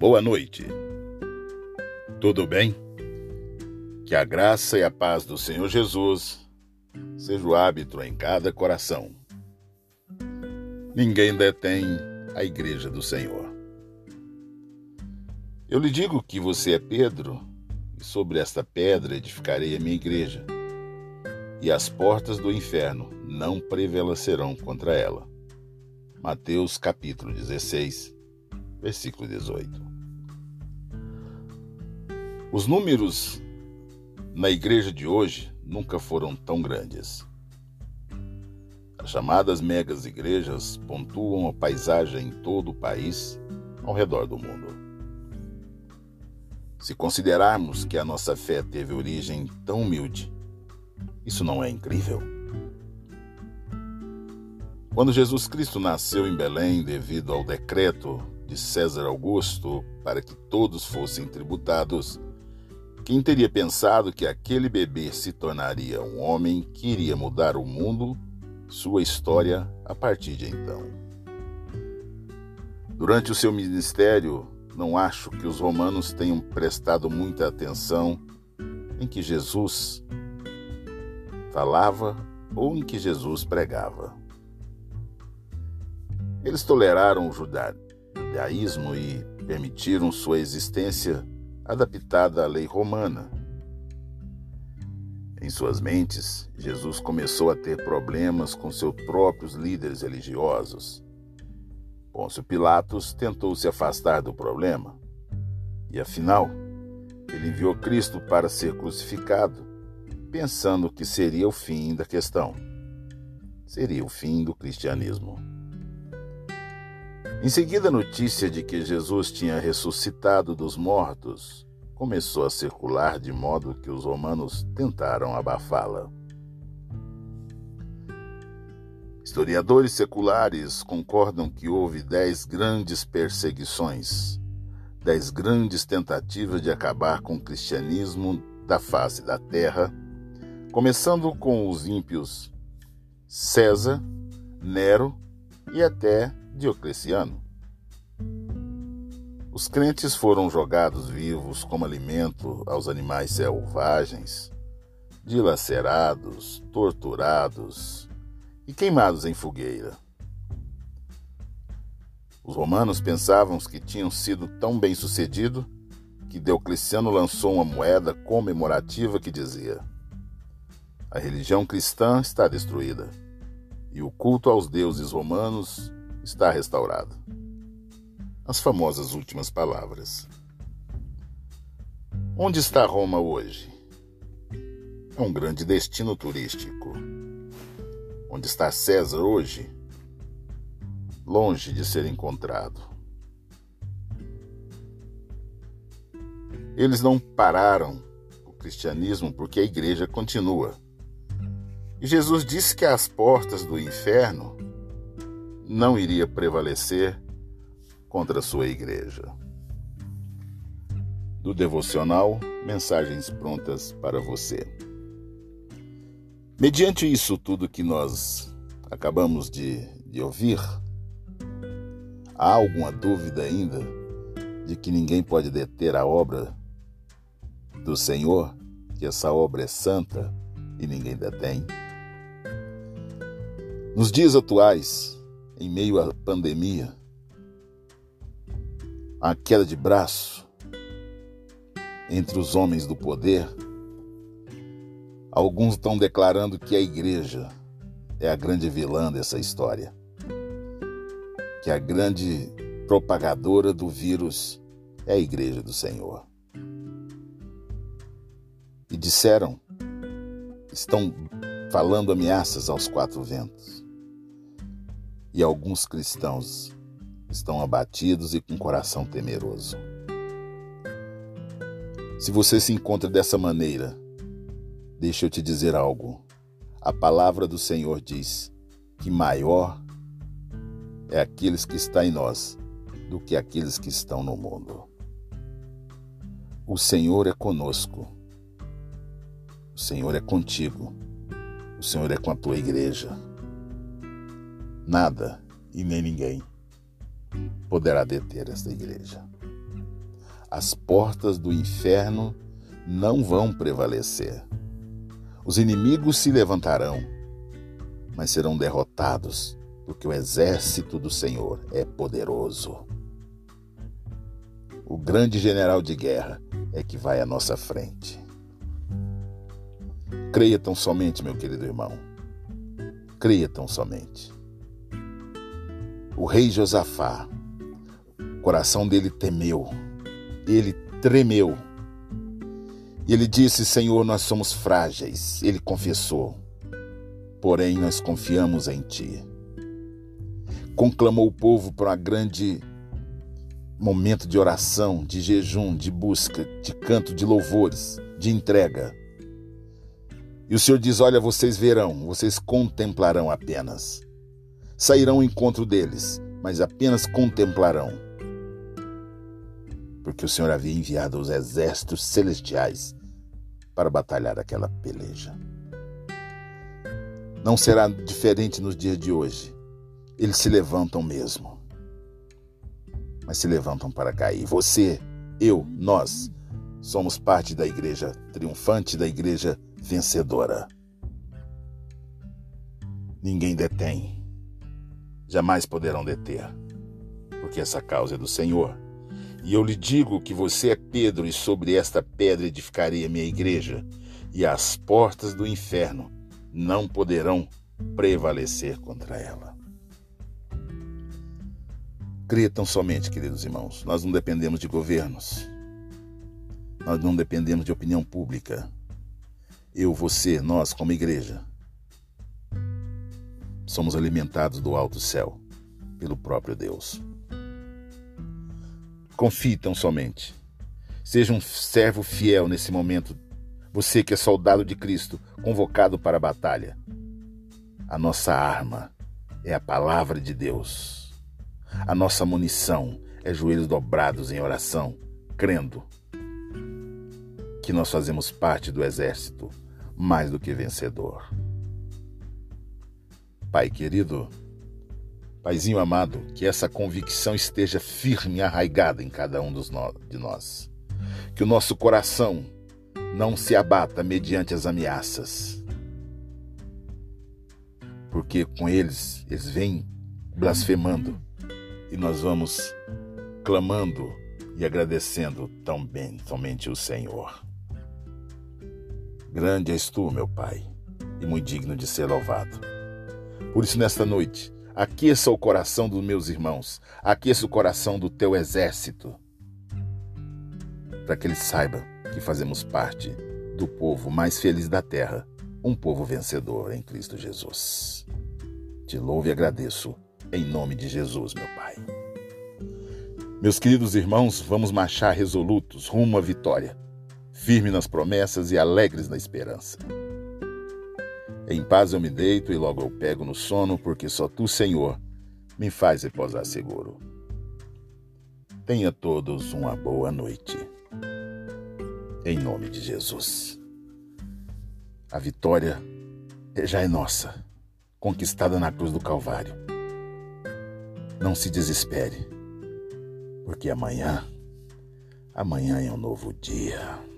Boa noite. Tudo bem? Que a graça e a paz do Senhor Jesus seja o hábito em cada coração. Ninguém detém a igreja do Senhor. Eu lhe digo que você é Pedro, e sobre esta pedra edificarei a minha igreja, e as portas do inferno não prevalecerão contra ela. Mateus capítulo 16, versículo 18. Os números na igreja de hoje nunca foram tão grandes. As chamadas megas igrejas pontuam a paisagem em todo o país ao redor do mundo. Se considerarmos que a nossa fé teve origem tão humilde, isso não é incrível? Quando Jesus Cristo nasceu em Belém devido ao decreto de César Augusto para que todos fossem tributados, quem teria pensado que aquele bebê se tornaria um homem que iria mudar o mundo, sua história, a partir de então? Durante o seu ministério, não acho que os romanos tenham prestado muita atenção em que Jesus falava ou em que Jesus pregava. Eles toleraram o judaísmo e permitiram sua existência adaptada à lei romana. Em suas mentes, Jesus começou a ter problemas com seus próprios líderes religiosos. Pôncio Pilatos tentou se afastar do problema e, afinal, ele enviou Cristo para ser crucificado, pensando que seria o fim da questão. Seria o fim do cristianismo. Em seguida, a notícia de que Jesus tinha ressuscitado dos mortos começou a circular de modo que os romanos tentaram abafá-la. Historiadores seculares concordam que houve dez grandes perseguições, dez grandes tentativas de acabar com o cristianismo da face da terra, começando com os ímpios César, Nero e até Diocleciano. Os crentes foram jogados vivos como alimento aos animais selvagens, dilacerados, torturados e queimados em fogueira. Os romanos pensavam que tinham sido tão bem sucedidos que Diocleciano lançou uma moeda comemorativa que dizia: A religião cristã está destruída e o culto aos deuses romanos está restaurado. As famosas últimas palavras. Onde está Roma hoje? É um grande destino turístico. Onde está César hoje? Longe de ser encontrado. Eles não pararam o cristianismo porque a igreja continua. E Jesus disse que as portas do inferno não iria prevalecer contra a sua igreja. Do devocional, mensagens prontas para você. Mediante isso tudo que nós acabamos de, de ouvir, há alguma dúvida ainda de que ninguém pode deter a obra do Senhor, que essa obra é santa e ninguém detém? Nos dias atuais, em meio à pandemia, a queda de braço entre os homens do poder, alguns estão declarando que a igreja é a grande vilã dessa história, que a grande propagadora do vírus é a igreja do Senhor. E disseram, estão falando ameaças aos quatro ventos e alguns cristãos estão abatidos e com coração temeroso. Se você se encontra dessa maneira, deixa eu te dizer algo. A palavra do Senhor diz que maior é aqueles que estão em nós do que aqueles que estão no mundo. O Senhor é conosco. O Senhor é contigo. O Senhor é com a tua igreja nada e nem ninguém poderá deter esta igreja. as portas do inferno não vão prevalecer. Os inimigos se levantarão, mas serão derrotados, porque o exército do Senhor é poderoso. O grande general de guerra é que vai à nossa frente. Creia tão somente, meu querido irmão. Creia tão somente. O rei Josafá, o coração dele temeu, ele tremeu. E ele disse: Senhor, nós somos frágeis. Ele confessou, porém nós confiamos em Ti. Conclamou o povo para um grande momento de oração, de jejum, de busca, de canto, de louvores, de entrega. E o Senhor diz: Olha, vocês verão, vocês contemplarão apenas. Sairão ao encontro deles, mas apenas contemplarão. Porque o Senhor havia enviado os exércitos celestiais para batalhar aquela peleja. Não será diferente nos dias de hoje. Eles se levantam mesmo mas se levantam para cair. Você, eu, nós somos parte da igreja triunfante, da igreja vencedora. Ninguém detém, jamais poderão deter, porque essa causa é do Senhor. E eu lhe digo que você é Pedro, e sobre esta pedra edificarei a minha igreja, e as portas do inferno não poderão prevalecer contra ela. Crê tão somente, queridos irmãos. Nós não dependemos de governos. Nós não dependemos de opinião pública. Eu, você, nós, como igreja, somos alimentados do alto céu pelo próprio Deus. Confie tão somente. Seja um servo fiel nesse momento. Você que é soldado de Cristo, convocado para a batalha. A nossa arma é a palavra de Deus. A nossa munição é joelhos dobrados em oração, crendo que nós fazemos parte do exército mais do que vencedor. Pai querido, Paizinho amado, que essa convicção esteja firme e arraigada em cada um de nós. Que o nosso coração não se abata mediante as ameaças. Porque com eles, eles vêm blasfemando e nós vamos clamando e agradecendo tão bem somente o Senhor. Grande és tu, meu Pai, e muito digno de ser louvado. Por isso, nesta noite, aqueça o coração dos meus irmãos, aqueça o coração do teu exército, para que eles saibam que fazemos parte do povo mais feliz da terra, um povo vencedor em Cristo Jesus. Te louvo e agradeço em nome de Jesus, meu Pai. Meus queridos irmãos, vamos marchar resolutos rumo à vitória, firme nas promessas e alegres na esperança. Em paz eu me deito e logo eu pego no sono, porque só tu, Senhor, me faz repousar seguro. Tenha todos uma boa noite. Em nome de Jesus. A vitória já é nossa, conquistada na cruz do Calvário. Não se desespere, porque amanhã, amanhã é um novo dia.